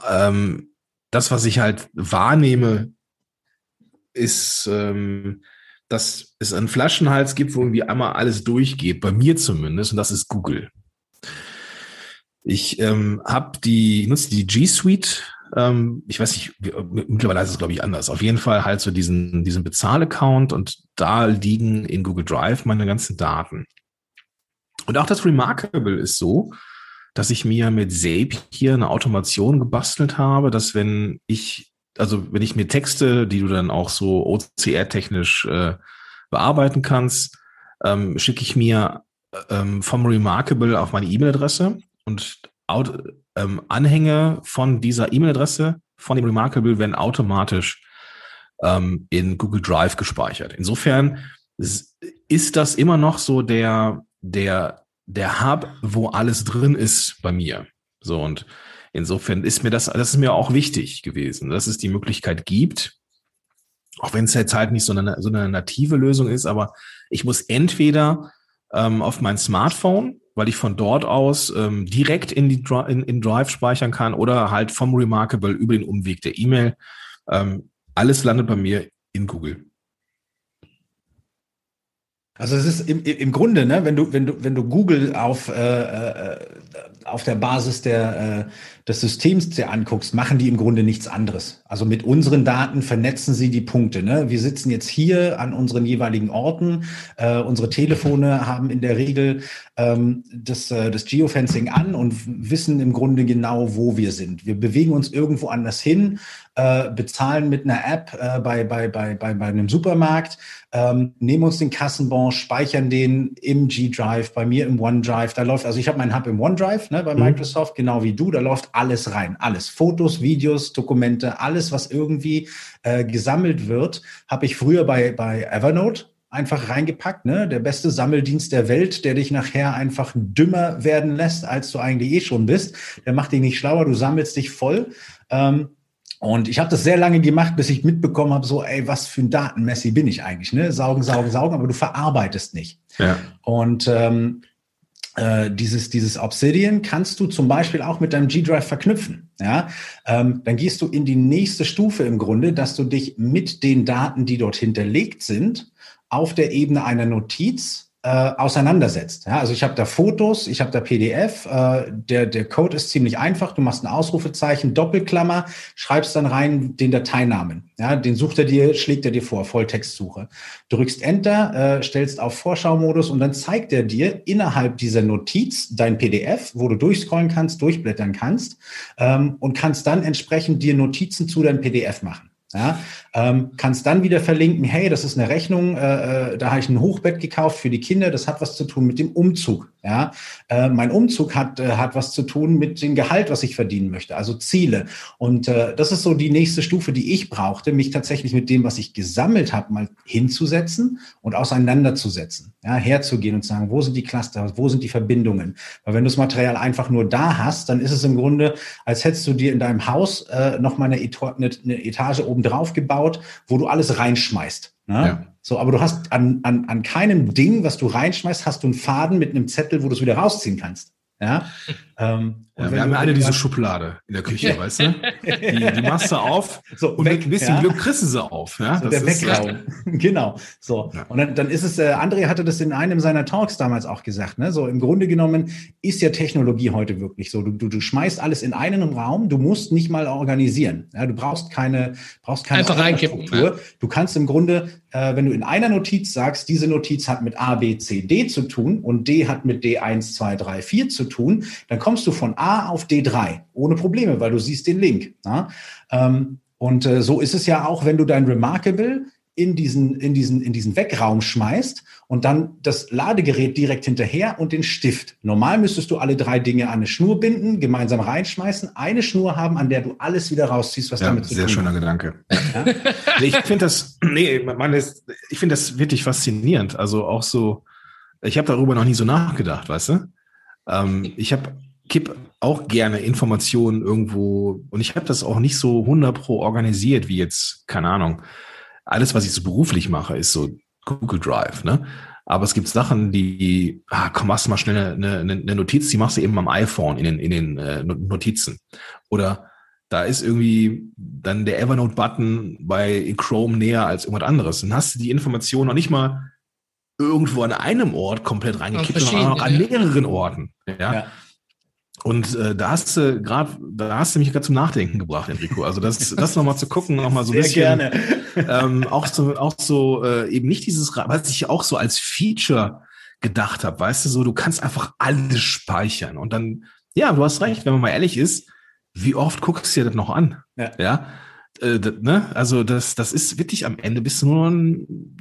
Ähm, das, was ich halt wahrnehme, ist, ähm, dass es einen Flaschenhals gibt, wo irgendwie einmal alles durchgeht, bei mir zumindest, und das ist Google. Ich ähm, habe die, nutze die G Suite. Ähm, ich weiß nicht, mittlerweile ist es glaube ich anders. Auf jeden Fall halt so diesen, diesen Bezahl-Account und da liegen in Google Drive meine ganzen Daten. Und auch das Remarkable ist so, dass ich mir mit Zapier eine Automation gebastelt habe, dass wenn ich, also wenn ich mir Texte, die du dann auch so OCR-technisch äh, bearbeiten kannst, ähm, schicke ich mir ähm, vom Remarkable auf meine E-Mail-Adresse und ähm, Anhänge von dieser E-Mail-Adresse von dem Remarkable werden automatisch ähm, in Google Drive gespeichert. Insofern ist das immer noch so der, der, der Hub, wo alles drin ist bei mir. So und insofern ist mir das, das ist mir auch wichtig gewesen, dass es die Möglichkeit gibt, auch wenn es jetzt halt nicht so eine, so eine native Lösung ist, aber ich muss entweder ähm, auf mein Smartphone weil ich von dort aus ähm, direkt in, die Dri in, in Drive speichern kann oder halt vom Remarkable über den Umweg der E-Mail. Ähm, alles landet bei mir in Google. Also es ist im, im Grunde, ne, wenn du, wenn du, wenn du Google auf, äh, äh, auf der Basis der, äh, des Systems dir anguckst, machen die im Grunde nichts anderes. Also mit unseren Daten vernetzen sie die Punkte. Ne? Wir sitzen jetzt hier an unseren jeweiligen Orten. Äh, unsere Telefone haben in der Regel ähm, das, äh, das Geofencing an und wissen im Grunde genau, wo wir sind. Wir bewegen uns irgendwo anders hin, äh, bezahlen mit einer App äh, bei, bei, bei, bei, bei einem Supermarkt, ähm, nehmen uns den Kassenbon, speichern den im G-Drive, bei mir im OneDrive. Da läuft, also ich habe meinen Hub im OneDrive ne, bei mhm. Microsoft, genau wie du, da läuft alles rein. Alles. Fotos, Videos, Dokumente, alles, was irgendwie äh, gesammelt wird, habe ich früher bei, bei Evernote einfach reingepackt, ne? Der beste Sammeldienst der Welt, der dich nachher einfach dümmer werden lässt, als du eigentlich eh schon bist. Der macht dich nicht schlauer, du sammelst dich voll. Ähm, und ich habe das sehr lange gemacht, bis ich mitbekommen habe, so, ey, was für ein Datenmessi bin ich eigentlich, ne? Saugen, saugen, saugen, aber du verarbeitest nicht. Ja. Und ähm, äh, dieses, dieses Obsidian kannst du zum Beispiel auch mit deinem G-Drive verknüpfen. Ja, ähm, dann gehst du in die nächste Stufe im Grunde, dass du dich mit den Daten, die dort hinterlegt sind, auf der Ebene einer Notiz äh, auseinandersetzt. Ja, also ich habe da Fotos, ich habe da PDF, äh, der, der Code ist ziemlich einfach, du machst ein Ausrufezeichen, Doppelklammer, schreibst dann rein den Dateinamen. Ja, den sucht er dir, schlägt er dir vor, Volltextsuche. Drückst Enter, äh, stellst auf Vorschaumodus und dann zeigt er dir innerhalb dieser Notiz dein PDF, wo du durchscrollen kannst, durchblättern kannst ähm, und kannst dann entsprechend dir Notizen zu deinem PDF machen. Ja, ähm, kannst dann wieder verlinken, hey, das ist eine Rechnung, äh, äh, da habe ich ein Hochbett gekauft für die Kinder, das hat was zu tun mit dem Umzug. Ja, äh, mein Umzug hat äh, hat was zu tun mit dem Gehalt, was ich verdienen möchte, also Ziele. Und äh, das ist so die nächste Stufe, die ich brauchte, mich tatsächlich mit dem, was ich gesammelt habe, mal hinzusetzen und auseinanderzusetzen. Ja, herzugehen und sagen, wo sind die Cluster, wo sind die Verbindungen? Weil wenn du das Material einfach nur da hast, dann ist es im Grunde, als hättest du dir in deinem Haus äh, noch mal eine, eine, eine Etage oben drauf gebaut, wo du alles reinschmeißt. Ne? Ja. So, aber du hast an, an, an keinem Ding, was du reinschmeißt, hast du einen Faden mit einem Zettel, wo du es wieder rausziehen kannst. Ja, [laughs] ähm, ja wir haben ja alle diese Schublade in der Küche, [laughs] weißt du? Die, die machst du auf so, und weg, mit ein bisschen ja. Glück kriegst du sie auf. Ja? So der Wegraum. [laughs] genau. So. Ja. Und dann, dann ist es, äh, André hatte das in einem seiner Talks damals auch gesagt, ne? So im Grunde genommen ist ja Technologie heute wirklich so. Du, du, du schmeißt alles in einen Raum, du musst nicht mal organisieren. Ja? Du brauchst keine, brauchst keine Einfach reinkippen. Ne? Du kannst im Grunde äh, wenn du in einer Notiz sagst, diese Notiz hat mit A, B, C, D zu tun und D hat mit D1, 2, 3, 4 zu tun, dann kommst du von A auf D3 ohne Probleme, weil du siehst den Link. Ja? Ähm, und äh, so ist es ja auch, wenn du dein Remarkable in diesen, in diesen, in diesen Wegraum schmeißt und dann das Ladegerät direkt hinterher und den Stift. Normal müsstest du alle drei Dinge an eine Schnur binden, gemeinsam reinschmeißen, eine Schnur haben, an der du alles wieder rausziehst, was ja, damit zu tun hat. Sehr schöner Gedanke. Ja? ich finde das, nee, man ist, ich finde das wirklich faszinierend. Also auch so, ich habe darüber noch nie so nachgedacht, weißt du? Ähm, ich habe kipp auch gerne Informationen irgendwo und ich habe das auch nicht so 100 pro organisiert wie jetzt, keine Ahnung, alles, was ich so beruflich mache, ist so Google Drive, ne? Aber es gibt Sachen, die, ah, komm, machst du mal schnell eine, eine, eine Notiz, die machst du eben am iPhone in den, in den äh, Notizen. Oder da ist irgendwie dann der Evernote-Button bei Chrome näher als irgendwas anderes. Dann hast du die Information noch nicht mal irgendwo an einem Ort komplett reingekippt, sondern auch noch an mehreren Orten. Ja. ja. Und äh, da hast du gerade, da hast du mich gerade zum Nachdenken gebracht, Enrico. Also das, das nochmal zu gucken, nochmal so ein Sehr bisschen. Gerne. Ähm, auch so, auch so äh, eben nicht dieses, was ich auch so als Feature gedacht habe, weißt du, so du kannst einfach alles speichern und dann, ja, du hast recht, wenn man mal ehrlich ist, wie oft guckst du dir das noch an? Ja. ja? Äh, ne? Also das, das ist wirklich am Ende bist du nur ein.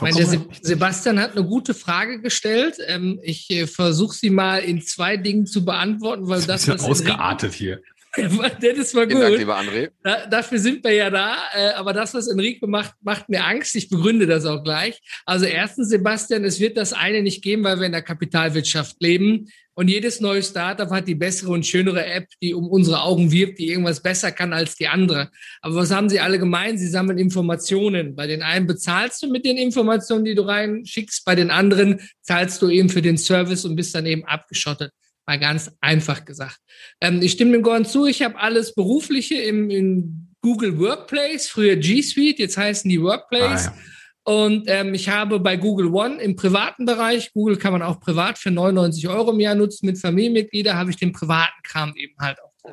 Meine, Se Sebastian hat eine gute Frage gestellt. Ähm, ich äh, versuche sie mal in zwei Dingen zu beantworten, weil das, das ist ausgeartet hier. [laughs] das war gut. Dank, lieber André. Da, dafür sind wir ja da. Äh, aber das, was Enrico macht, macht mir Angst. Ich begründe das auch gleich. Also erstens, Sebastian, es wird das eine nicht geben, weil wir in der Kapitalwirtschaft leben. Und jedes neue Startup hat die bessere und schönere App, die um unsere Augen wirbt, die irgendwas besser kann als die andere. Aber was haben sie alle gemeint? Sie sammeln Informationen. Bei den einen bezahlst du mit den Informationen, die du reinschickst. Bei den anderen zahlst du eben für den Service und bist dann eben abgeschottet. Mal ganz einfach gesagt. Ähm, ich stimme dem Gordon zu. Ich habe alles Berufliche im, im Google Workplace, früher G Suite, jetzt heißen die Workplace. Ah, ja. Und ähm, ich habe bei Google One im privaten Bereich, Google kann man auch privat für 99 Euro im Jahr nutzen, mit Familienmitgliedern habe ich den privaten Kram eben halt auch.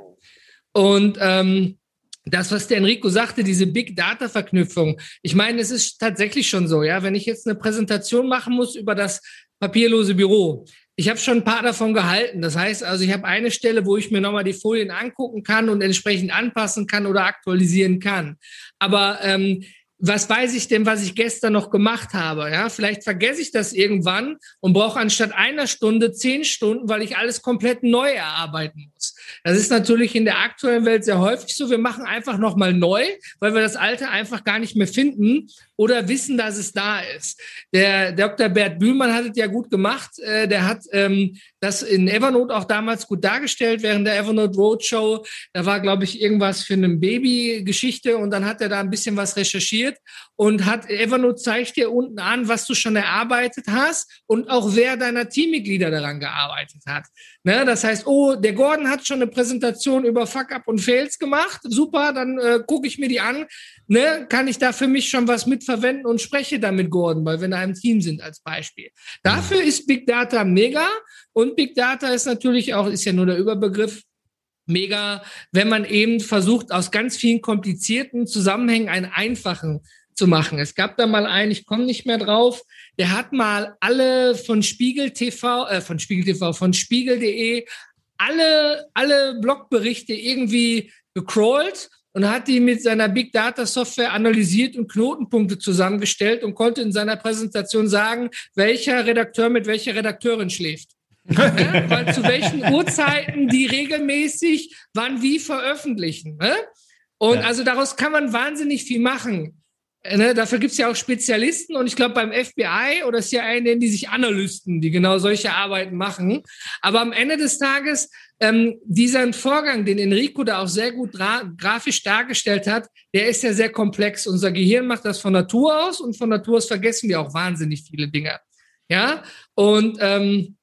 Und ähm, das, was der Enrico sagte, diese Big Data Verknüpfung. Ich meine, es ist tatsächlich schon so, ja, wenn ich jetzt eine Präsentation machen muss über das papierlose Büro. Ich habe schon ein paar davon gehalten. Das heißt also, ich habe eine Stelle, wo ich mir nochmal die Folien angucken kann und entsprechend anpassen kann oder aktualisieren kann. Aber ähm, was weiß ich denn, was ich gestern noch gemacht habe? Ja, vielleicht vergesse ich das irgendwann und brauche anstatt einer Stunde zehn Stunden, weil ich alles komplett neu erarbeiten muss. Das ist natürlich in der aktuellen Welt sehr häufig so. Wir machen einfach nochmal neu, weil wir das Alte einfach gar nicht mehr finden oder wissen, dass es da ist. Der Dr. Bert Bühlmann hat es ja gut gemacht. Äh, der hat ähm, das in Evernote auch damals gut dargestellt während der Evernote Roadshow. Da war, glaube ich, irgendwas für eine Baby-Geschichte und dann hat er da ein bisschen was recherchiert und hat Evernote zeigt dir unten an, was du schon erarbeitet hast und auch wer deiner Teammitglieder daran gearbeitet hat. Ne, das heißt, oh, der Gordon hat schon eine Präsentation über Fuck-Up und Fails gemacht. Super, dann äh, gucke ich mir die an. Ne, kann ich da für mich schon was mitverwenden und spreche dann mit Gordon, weil wir in einem Team sind als Beispiel. Dafür ist Big Data mega und Big Data ist natürlich auch, ist ja nur der Überbegriff, mega, wenn man eben versucht, aus ganz vielen komplizierten Zusammenhängen einen einfachen zu machen. Es gab da mal einen, ich komme nicht mehr drauf, der hat mal alle von Spiegel TV, äh, von Spiegel TV, von Spiegel.de, alle, alle Blogberichte irgendwie gecrawlt und hat die mit seiner Big Data Software analysiert und Knotenpunkte zusammengestellt und konnte in seiner Präsentation sagen, welcher Redakteur mit welcher Redakteurin schläft. [laughs] ja, weil zu welchen Uhrzeiten die regelmäßig wann wie veröffentlichen. Ne? Und ja. also daraus kann man wahnsinnig viel machen. Ne, dafür gibt es ja auch Spezialisten und ich glaube beim FBI oder CIA nennen die sich Analysten, die genau solche Arbeiten machen. Aber am Ende des Tages, ähm, dieser Vorgang, den Enrico da auch sehr gut grafisch dargestellt hat, der ist ja sehr komplex. Unser Gehirn macht das von Natur aus und von Natur aus vergessen wir auch wahnsinnig viele Dinge. Ja, und ähm,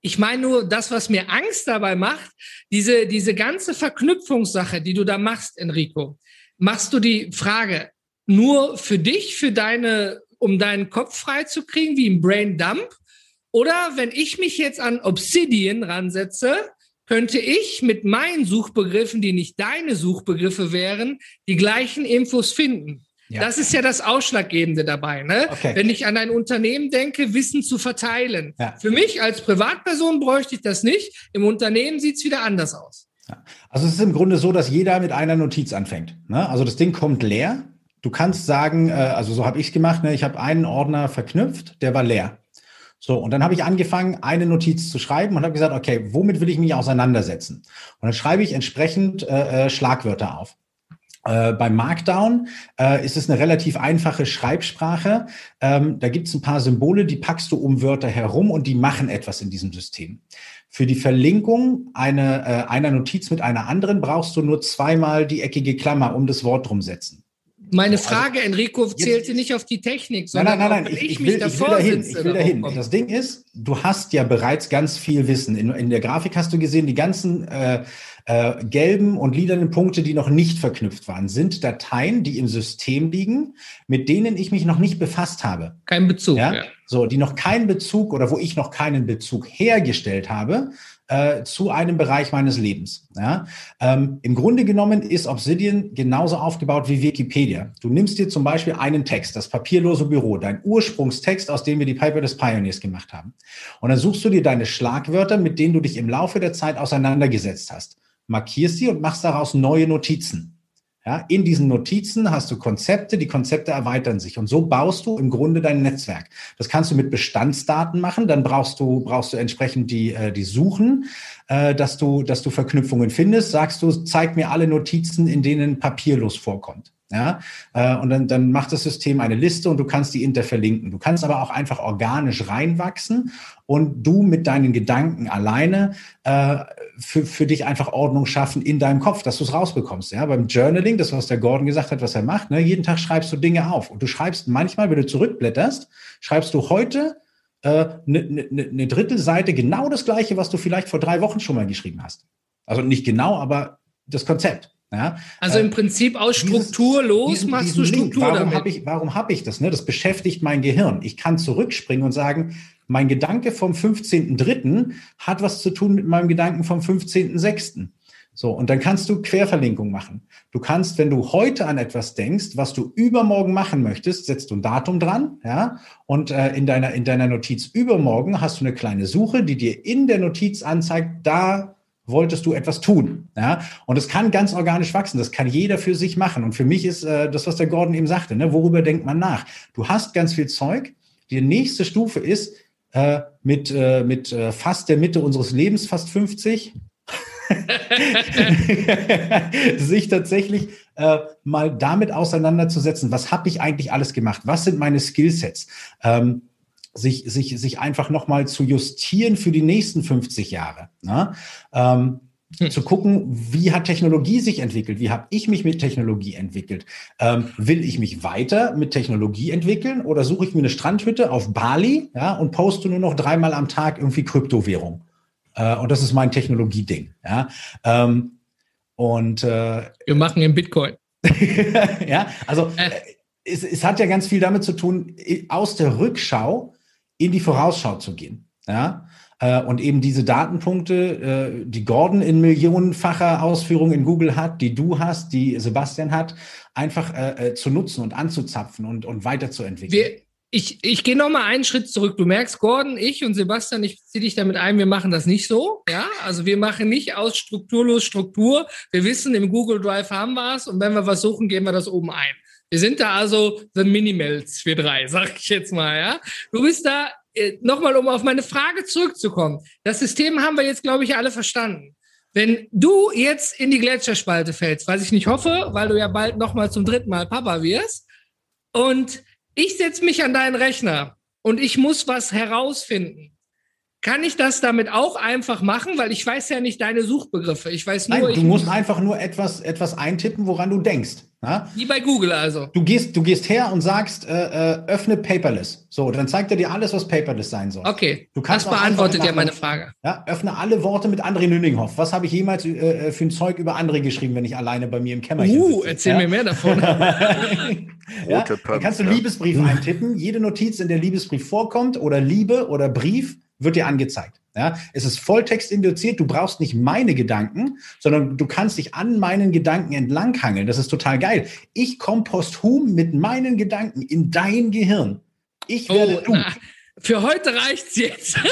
ich meine nur, das, was mir Angst dabei macht, diese, diese ganze Verknüpfungssache, die du da machst, Enrico, machst du die Frage, nur für dich, für deine, um deinen Kopf frei zu kriegen, wie im Brain Dump? Oder wenn ich mich jetzt an Obsidian ransetze, könnte ich mit meinen Suchbegriffen, die nicht deine Suchbegriffe wären, die gleichen Infos finden. Ja. Das ist ja das Ausschlaggebende dabei. Ne? Okay. Wenn ich an ein Unternehmen denke, Wissen zu verteilen. Ja. Für mich als Privatperson bräuchte ich das nicht. Im Unternehmen sieht es wieder anders aus. Ja. Also es ist im Grunde so, dass jeder mit einer Notiz anfängt. Ne? Also das Ding kommt leer Du kannst sagen, äh, also so habe ich es gemacht, ne? ich habe einen Ordner verknüpft, der war leer. So, und dann habe ich angefangen, eine Notiz zu schreiben und habe gesagt, okay, womit will ich mich auseinandersetzen? Und dann schreibe ich entsprechend äh, äh, Schlagwörter auf. Äh, beim Markdown äh, ist es eine relativ einfache Schreibsprache. Ähm, da gibt es ein paar Symbole, die packst du um Wörter herum und die machen etwas in diesem System. Für die Verlinkung eine, äh, einer Notiz mit einer anderen brauchst du nur zweimal die eckige Klammer um das Wort drum setzen. Meine so, Frage, also, Enrico, zählte jetzt, nicht auf die Technik, sondern nein, nein, nein. Ich, ich, will, ich will dahin. Ich will dahin. Das Ding ist, du hast ja bereits ganz viel Wissen. In, in der Grafik hast du gesehen, die ganzen äh, äh, gelben und lilanen Punkte, die noch nicht verknüpft waren, sind Dateien, die im System liegen, mit denen ich mich noch nicht befasst habe. Kein Bezug. Ja? ja. So, die noch keinen Bezug oder wo ich noch keinen Bezug hergestellt habe äh, zu einem Bereich meines Lebens. Ja? Ähm, Im Grunde genommen ist Obsidian genauso aufgebaut wie Wikipedia. Du nimmst dir zum Beispiel einen Text, das papierlose Büro, dein Ursprungstext, aus dem wir die Paper des Pioneers gemacht haben. Und dann suchst du dir deine Schlagwörter, mit denen du dich im Laufe der Zeit auseinandergesetzt hast markierst sie und machst daraus neue Notizen. Ja, in diesen Notizen hast du Konzepte, die Konzepte erweitern sich und so baust du im Grunde dein Netzwerk. Das kannst du mit Bestandsdaten machen, dann brauchst du brauchst du entsprechend die äh, die Suchen, äh, dass du dass du Verknüpfungen findest. Sagst du, zeig mir alle Notizen, in denen papierlos vorkommt. Ja, äh, und dann, dann macht das System eine Liste und du kannst die interverlinken. Du kannst aber auch einfach organisch reinwachsen und du mit deinen Gedanken alleine äh, für, für dich einfach Ordnung schaffen in deinem Kopf, dass du es rausbekommst. Ja, beim Journaling, das was der Gordon gesagt hat, was er macht, ne, jeden Tag schreibst du Dinge auf und du schreibst manchmal, wenn du zurückblätterst, schreibst du heute eine äh, ne, ne, ne, ne Drittelseite genau das gleiche, was du vielleicht vor drei Wochen schon mal geschrieben hast. Also nicht genau, aber das Konzept. Ja, also im äh, Prinzip aus Struktur dieses, los diesen, machst diesen du Struktur Link, warum Habe ich, warum habe ich das? Ne? Das beschäftigt mein Gehirn. Ich kann zurückspringen und sagen, mein Gedanke vom 15.3. hat was zu tun mit meinem Gedanken vom 15.6. So, und dann kannst du Querverlinkung machen. Du kannst, wenn du heute an etwas denkst, was du übermorgen machen möchtest, setzt du ein Datum dran, ja, und äh, in deiner in deiner Notiz übermorgen hast du eine kleine Suche, die dir in der Notiz anzeigt, da wolltest du etwas tun. Ja? Und es kann ganz organisch wachsen. Das kann jeder für sich machen. Und für mich ist äh, das, was der Gordon eben sagte, ne? worüber denkt man nach? Du hast ganz viel Zeug. Die nächste Stufe ist äh, mit, äh, mit äh, fast der Mitte unseres Lebens, fast 50, [laughs] sich tatsächlich äh, mal damit auseinanderzusetzen, was habe ich eigentlich alles gemacht? Was sind meine Skillsets? Ähm, sich, sich, sich einfach nochmal zu justieren für die nächsten 50 Jahre. Ne? Ähm, hm. Zu gucken, wie hat Technologie sich entwickelt? Wie habe ich mich mit Technologie entwickelt? Ähm, will ich mich weiter mit Technologie entwickeln oder suche ich mir eine Strandhütte auf Bali ja, und poste nur noch dreimal am Tag irgendwie Kryptowährung? Äh, und das ist mein Technologieding. Ja? Ähm, und äh, wir machen im Bitcoin. [laughs] ja, also äh. es, es hat ja ganz viel damit zu tun, aus der Rückschau in die Vorausschau zu gehen. Ja? Äh, und eben diese Datenpunkte, äh, die Gordon in millionenfacher Ausführung in Google hat, die du hast, die Sebastian hat, einfach äh, zu nutzen und anzuzapfen und, und weiterzuentwickeln. Wir, ich, ich gehe noch mal einen Schritt zurück. Du merkst, Gordon, ich und Sebastian, ich ziehe dich damit ein, wir machen das nicht so. Ja, also wir machen nicht aus strukturlos Struktur. Wir wissen, im Google Drive haben wir es und wenn wir was suchen, geben wir das oben ein. Wir sind da also the Minimals, wir drei, [laughs] sag ich jetzt mal, ja. Du bist da, äh, nochmal, um auf meine Frage zurückzukommen. Das System haben wir jetzt, glaube ich, alle verstanden. Wenn du jetzt in die Gletscherspalte fällst, was ich nicht hoffe, weil du ja bald nochmal zum dritten Mal Papa wirst, und ich setze mich an deinen Rechner und ich muss was herausfinden, kann ich das damit auch einfach machen? Weil ich weiß ja nicht deine Suchbegriffe. Ich weiß nur. Nein, du musst einfach nur etwas, etwas eintippen, woran du denkst. Ja? Wie bei Google also. Du gehst, du gehst her und sagst, äh, äh, öffne Paperless. So, dann zeigt er dir alles, was Paperless sein soll. Okay. Du kannst das beantwortet ja meine Frage. Ja, öffne alle Worte mit André Nünninghoff. Was habe ich jemals äh, äh, für ein Zeug über André geschrieben, wenn ich alleine bei mir im Kämmerchen uh, sitze? erzähl ja? mir mehr davon. [laughs] ja? Dann kannst du Liebesbrief eintippen. Jede Notiz, in der Liebesbrief vorkommt oder Liebe oder Brief, wird dir angezeigt. Ja, es ist Volltext induziert. Du brauchst nicht meine Gedanken, sondern du kannst dich an meinen Gedanken entlanghangeln. Das ist total geil. Ich komme posthum mit meinen Gedanken in dein Gehirn. Ich werde oh, du. Na, für heute reicht's jetzt. [laughs]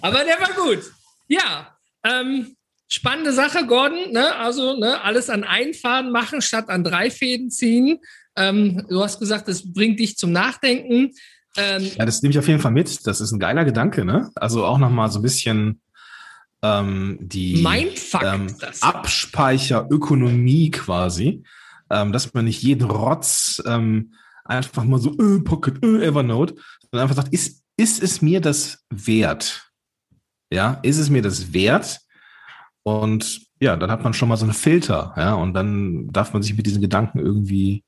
Aber der war gut. Ja, ähm, spannende Sache, Gordon. Ne? Also ne, alles an einen Faden machen statt an drei Fäden ziehen. Ähm, du hast gesagt, das bringt dich zum Nachdenken. Ähm, ja, das nehme ich auf jeden Fall mit. Das ist ein geiler Gedanke, ne? Also auch nochmal so ein bisschen ähm, die ähm, Abspeicherökonomie quasi, ähm, dass man nicht jeden Rotz ähm, einfach mal so äh, Pocket, äh, Evernote, sondern einfach sagt, ist, ist es mir das wert? Ja, ist es mir das wert? Und ja, dann hat man schon mal so einen Filter, ja, und dann darf man sich mit diesen Gedanken irgendwie,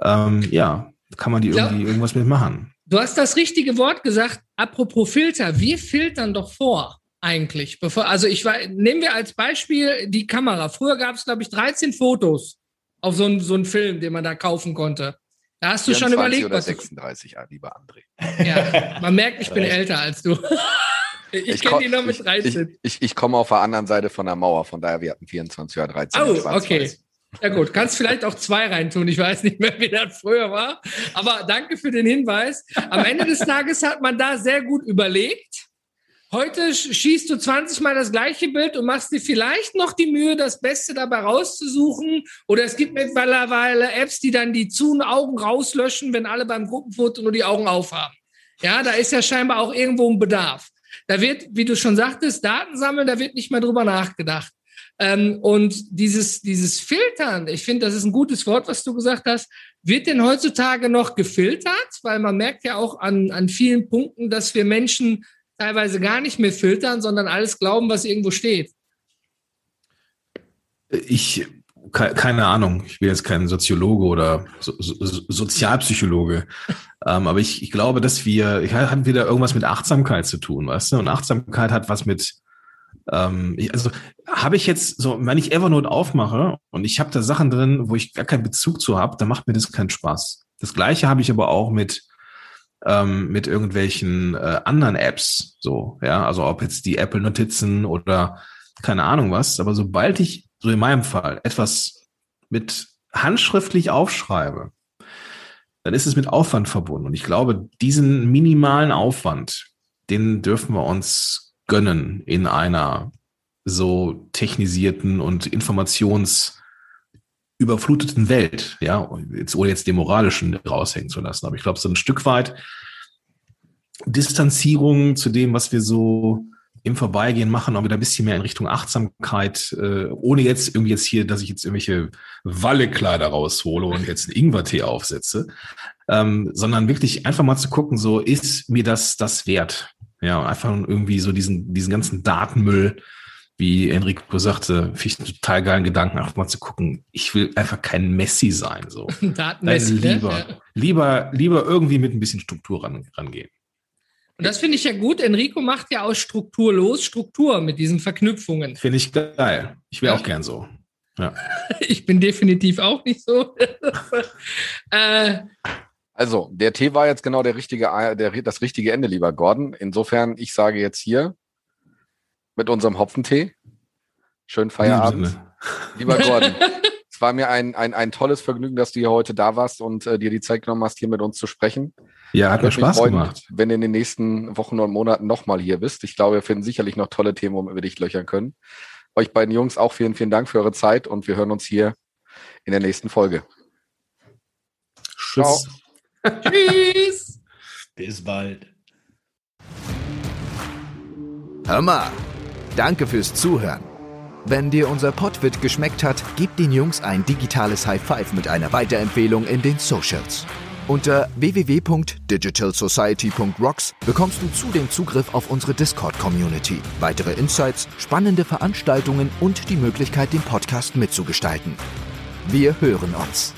ähm, ja, kann man die irgendwie irgendwas mitmachen. Du hast das richtige Wort gesagt. Apropos Filter, wir filtern doch vor eigentlich. Bevor, also ich war, nehmen wir als Beispiel die Kamera. Früher gab es, glaube ich, 13 Fotos auf so einen so einen Film, den man da kaufen konnte. Da hast du schon 24 überlegt, oder was du, 36, ah, lieber André. ja, Man merkt, ich bin älter als du. Ich, kenne komm- die noch mit ich, 13. ich, ich, ich komme auf der anderen Seite von der Mauer, von daher wir hatten 24 oder 13. Oh, oder 22. okay. Ja gut, kannst vielleicht auch zwei reintun. Ich weiß nicht mehr, wie das früher war. Aber danke für den Hinweis. Am Ende des Tages hat man da sehr gut überlegt. Heute sch- schießt du 20 Mal das gleiche Bild und machst dir vielleicht noch die Mühe, das Beste dabei rauszusuchen. Oder es gibt mittlerweile Apps, die dann die zu Augen rauslöschen, wenn alle beim Gruppenfoto nur die Augen aufhaben. Ja, da ist ja scheinbar auch irgendwo ein Bedarf. Da wird, wie du schon sagtest, Daten sammeln, da wird nicht mehr drüber nachgedacht. Ähm, und dieses, dieses Filtern, ich finde, das ist ein gutes Wort, was du gesagt hast. Wird denn heutzutage noch gefiltert? Weil man merkt ja auch an, an vielen Punkten, dass wir Menschen teilweise gar nicht mehr filtern, sondern alles glauben, was irgendwo steht. Ich, ke- keine Ahnung, ich bin jetzt kein Soziologe oder so, so, Sozialpsychologe, ähm, aber ich, ich glaube, dass wir, ich hat wieder irgendwas mit Achtsamkeit zu tun, weißt du? Und Achtsamkeit hat was mit, ähm, also habe ich jetzt so, wenn ich Evernote aufmache und ich habe da Sachen drin, wo ich gar keinen Bezug zu habe, dann macht mir das keinen Spaß. Das gleiche habe ich aber auch mit ähm, mit irgendwelchen äh, anderen Apps, so, ja, also ob jetzt die Apple Notizen oder keine Ahnung was, aber sobald ich, so in meinem Fall, etwas mit handschriftlich aufschreibe, dann ist es mit Aufwand verbunden. Und ich glaube, diesen minimalen Aufwand, den dürfen wir uns gönnen in einer so technisierten und informationsüberfluteten Welt, ja, jetzt, ohne jetzt den moralischen raushängen zu lassen. Aber ich glaube, so ein Stück weit Distanzierung zu dem, was wir so im Vorbeigehen machen, auch wieder ein bisschen mehr in Richtung Achtsamkeit, äh, ohne jetzt irgendwie jetzt hier, dass ich jetzt irgendwelche Wallekleider raushole und jetzt einen Ingwertee aufsetze, ähm, sondern wirklich einfach mal zu gucken, so ist mir das das wert? Ja, und einfach irgendwie so diesen, diesen ganzen Datenmüll, wie Enrico sagte, finde ich einen total geilen Gedanken, einfach mal zu gucken, ich will einfach kein Messi sein, so. [laughs] Datenmäßig. ne? lieber, Ja. lieber, lieber irgendwie mit ein bisschen Struktur ran, rangehen. Und das finde ich ja gut. Enrico macht ja aus Struktur los Struktur mit diesen Verknüpfungen. Finde ich geil. Ich wäre auch gern so. Ja. [laughs] Ich bin definitiv auch nicht so. [laughs] äh, Also, der Tee war jetzt genau der richtige, der, das richtige Ende, lieber Gordon. Insofern, ich sage jetzt hier mit unserem Hopfentee, schönen Feierabend. [laughs] Lieber Gordon, [laughs] es war mir ein, ein, ein tolles Vergnügen, dass du hier heute da warst und äh, dir die Zeit genommen hast, hier mit uns zu sprechen. Ja, hat mir Spaß freuen, gemacht. Wenn du in den nächsten Wochen und Monaten nochmal hier bist. Ich glaube, wir finden sicherlich noch tolle Themen, wo wir dich löchern können. Euch beiden Jungs auch vielen, vielen Dank für eure Zeit und wir hören uns hier in der nächsten Folge. Tschüss. Tschüss. Bis bald. Hör mal, danke fürs Zuhören. Wenn dir unser Podwit geschmeckt hat, gib den Jungs ein digitales High Five mit einer Weiterempfehlung in den Socials. Unter www.digitalsociety.rocks bekommst du zudem Zugriff auf unsere Discord-Community, weitere Insights, spannende Veranstaltungen und die Möglichkeit, den Podcast mitzugestalten. Wir hören uns.